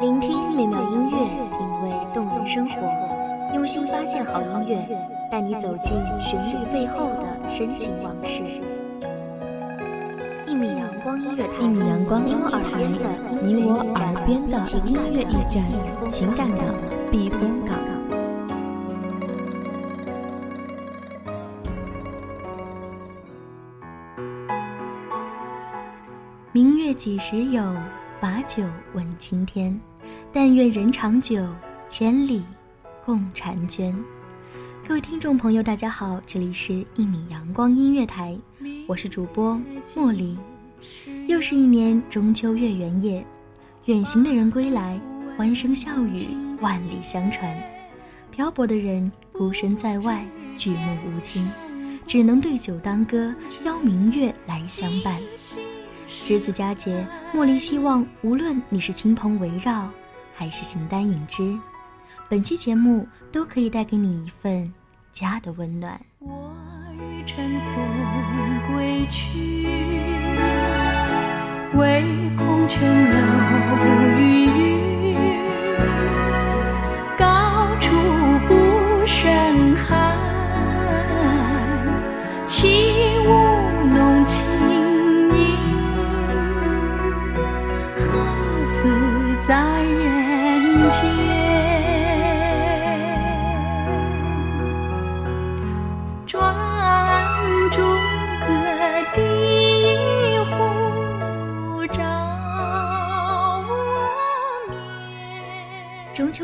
聆听美妙音乐，品味动人生活，用心发现好音乐，带你走进旋律背后的深情往事。一米阳光音乐台，一米阳光音乐台，你我耳边的音乐驿站，情感的避风港。明月几时有？把酒问青天。但愿人长久，千里共婵娟。各位听众朋友，大家好，这里是一米阳光音乐台，我是主播莫莉。又是一年中秋月圆夜，远行的人归来，欢声笑语万里相传。漂泊的人孤身在外，举目无亲，只能对酒当歌，邀明月来相伴。值此佳节，茉莉希望无论你是亲朋围绕。还是形单影只，本期节目都可以带给你一份家的温暖。我欲乘风归去，唯恐琼楼玉宇，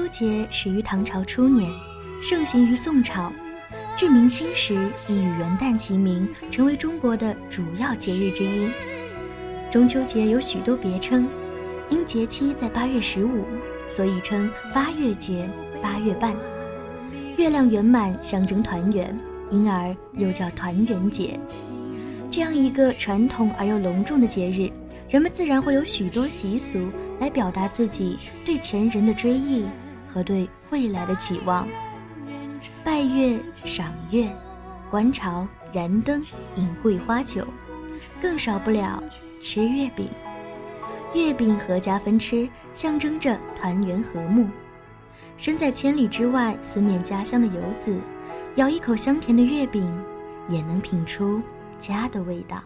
节始于唐朝初年，盛行于宋朝，至明清时已与元旦齐名，成为中国的主要节日之一。中秋节有许多别称，因节期在八月十五。所以称八月节、八月半，月亮圆满象征团圆，因而又叫团圆节。这样一个传统而又隆重的节日，人们自然会有许多习俗来表达自己对前人的追忆和对未来的期望。拜月、赏月、观潮、燃灯、饮桂花酒，更少不了吃月饼。月饼合家分吃，象征着团圆和睦。身在千里之外，思念家乡的游子，咬一口香甜的月饼，也能品出家的味道。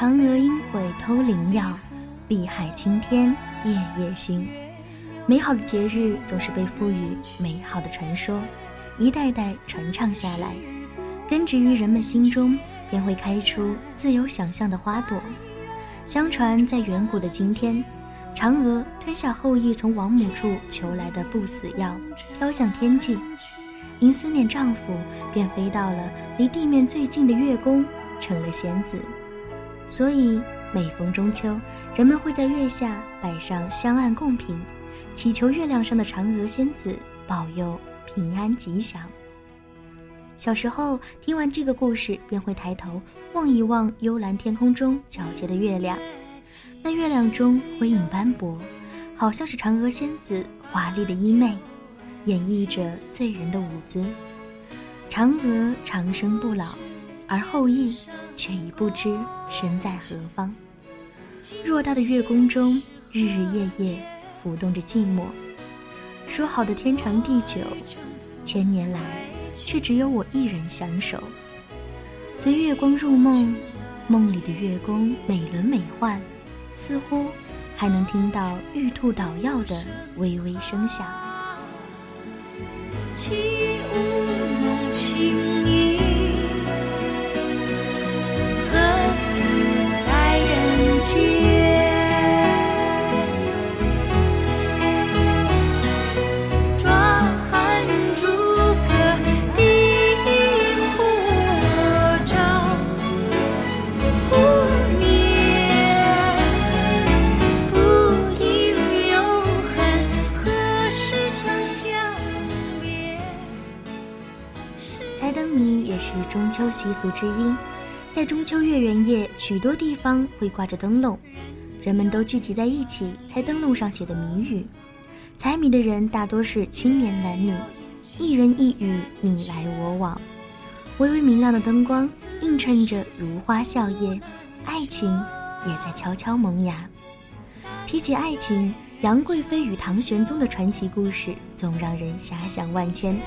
嫦娥应悔偷灵药，碧海青天夜夜心。美好的节日总是被赋予美好的传说，一代代传唱下来，根植于人们心中，便会开出自由想象的花朵。相传在远古的今天，嫦娥吞下后羿从王母处求来的不死药，飘向天际，因思念丈夫，便飞到了离地面最近的月宫，成了仙子。所以，每逢中秋，人们会在月下摆上香案供品，祈求月亮上的嫦娥仙子保佑平安吉祥。小时候听完这个故事，便会抬头望一望幽蓝天空中皎洁的月亮，那月亮中辉影斑驳，好像是嫦娥仙子华丽的衣袂，演绎着醉人的舞姿。嫦娥长生不老，而后羿。却已不知身在何方。偌大的月宫中，日日夜夜浮动着寂寞。说好的天长地久，千年来却只有我一人相守。随月光入梦，梦里的月宫美轮美奂，似乎还能听到玉兔捣药的微微声响。习俗之一，在中秋月圆夜，许多地方会挂着灯笼，人们都聚集在一起猜灯笼上写的谜语。猜谜的人大多是青年男女，一人一语，你来我往。微微明亮的灯光映衬着如花笑靥，爱情也在悄悄萌芽。提起爱情，杨贵妃与唐玄宗的传奇故事总让人遐想万千。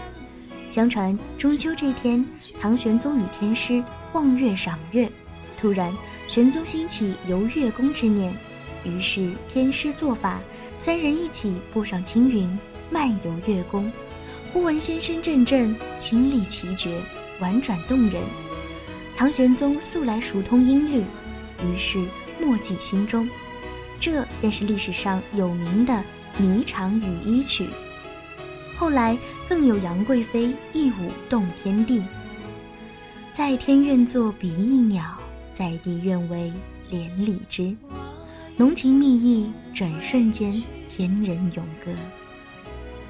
相传中秋这天，唐玄宗与天师望月赏月，突然玄宗兴起游月宫之念，于是天师做法，三人一起步上青云，漫游月宫。忽闻仙声阵阵，清丽奇绝。婉转动人，唐玄宗素来熟通音律，于是默记心中。这便是历史上有名的《霓裳羽衣曲》。后来更有杨贵妃一舞动天地，在天愿作比翼鸟，在地愿为连理枝。浓情蜜意，转瞬间天人永隔。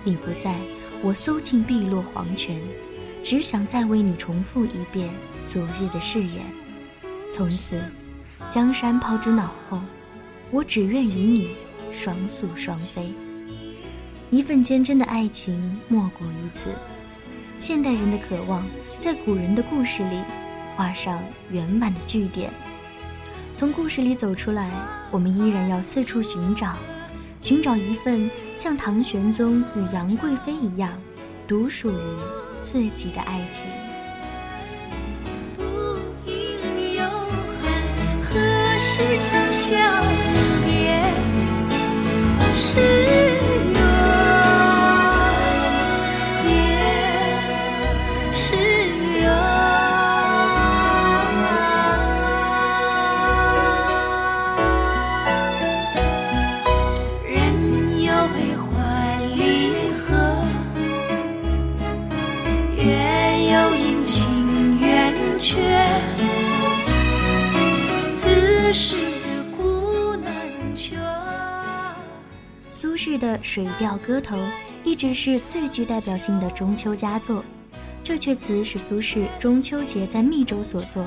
你不在，我搜尽碧落黄泉。只想再为你重复一遍昨日的誓言，从此江山抛之脑后，我只愿与你双宿双飞。一份坚贞的爱情莫过于此。现代人的渴望，在古人的故事里画上圆满的句点。从故事里走出来，我们依然要四处寻找，寻找一份像唐玄宗与杨贵妃一样，独属于。自己的爱情。不应有恨，何时长相苏轼的《水调歌头》一直是最具代表性的中秋佳作。这阙词是苏轼中秋节在密州所作。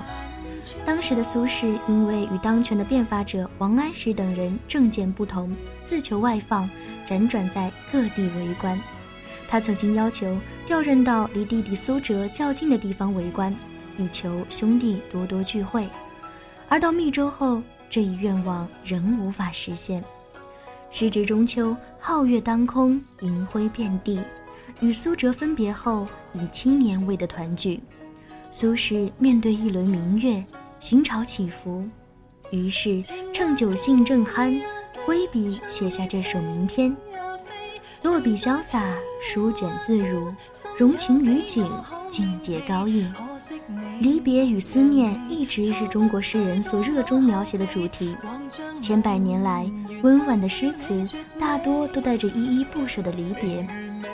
当时的苏轼因为与当权的变法者王安石等人政见不同，自求外放，辗转在各地为官。他曾经要求调任到离弟弟苏辙较近的地方为官，以求兄弟多多聚会。而到密州后，这一愿望仍无法实现。时值中秋，皓月当空，银辉遍地。与苏辙分别后，已七年未得团聚。苏轼面对一轮明月，心潮起伏，于是趁酒兴正酣，挥笔写下这首名篇。落笔潇洒，书卷自如，融情于景，境界高逸。离别与思念一直是中国诗人所热衷描写的主题。千百年来，温婉的诗词大多都带着依依不舍的离别、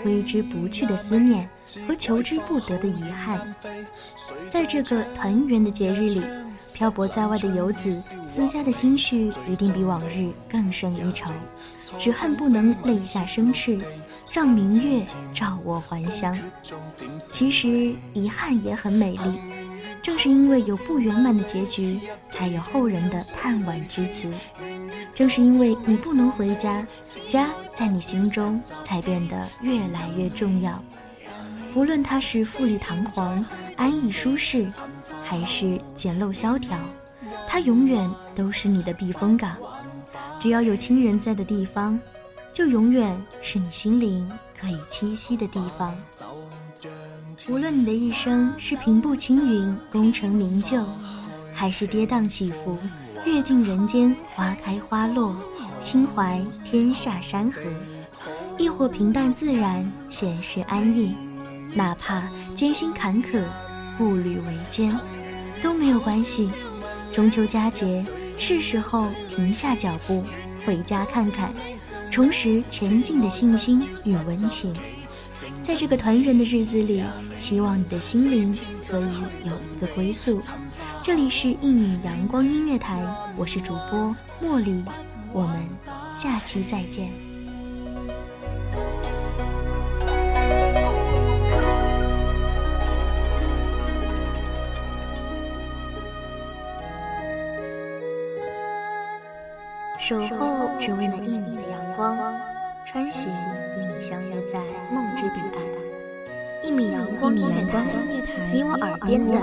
挥之不去的思念和求之不得的遗憾。在这个团圆的节日里，漂泊在外的游子思家的心绪一定比往日更胜一筹，只恨不能泪下生翅，让明月照我还乡。其实遗憾也很美丽，正是因为有不圆满的结局，才有后人的叹惋之词。正是因为你不能回家，家在你心中才变得越来越重要。无论它是富丽堂皇、安逸舒适。还是简陋萧条，它永远都是你的避风港。只要有亲人在的地方，就永远是你心灵可以栖息的地方。无论你的一生是平步青云、功成名就，还是跌宕起伏、阅尽人间花开花落、心怀天下山河，亦或平淡自然、闲适安逸，哪怕艰辛坎坷、步履维艰。都没有关系，中秋佳节是时候停下脚步，回家看看，重拾前进的信心与温情，在这个团圆的日子里，希望你的心灵可以有一个归宿。这里是一米阳光音乐台，我是主播茉莉，我们下期再见。守候只为那一米的。光，穿行与你相约在梦之彼岸。一米阳光音乐台，你我耳边的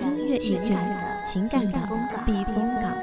音乐驿站，情感的避风港。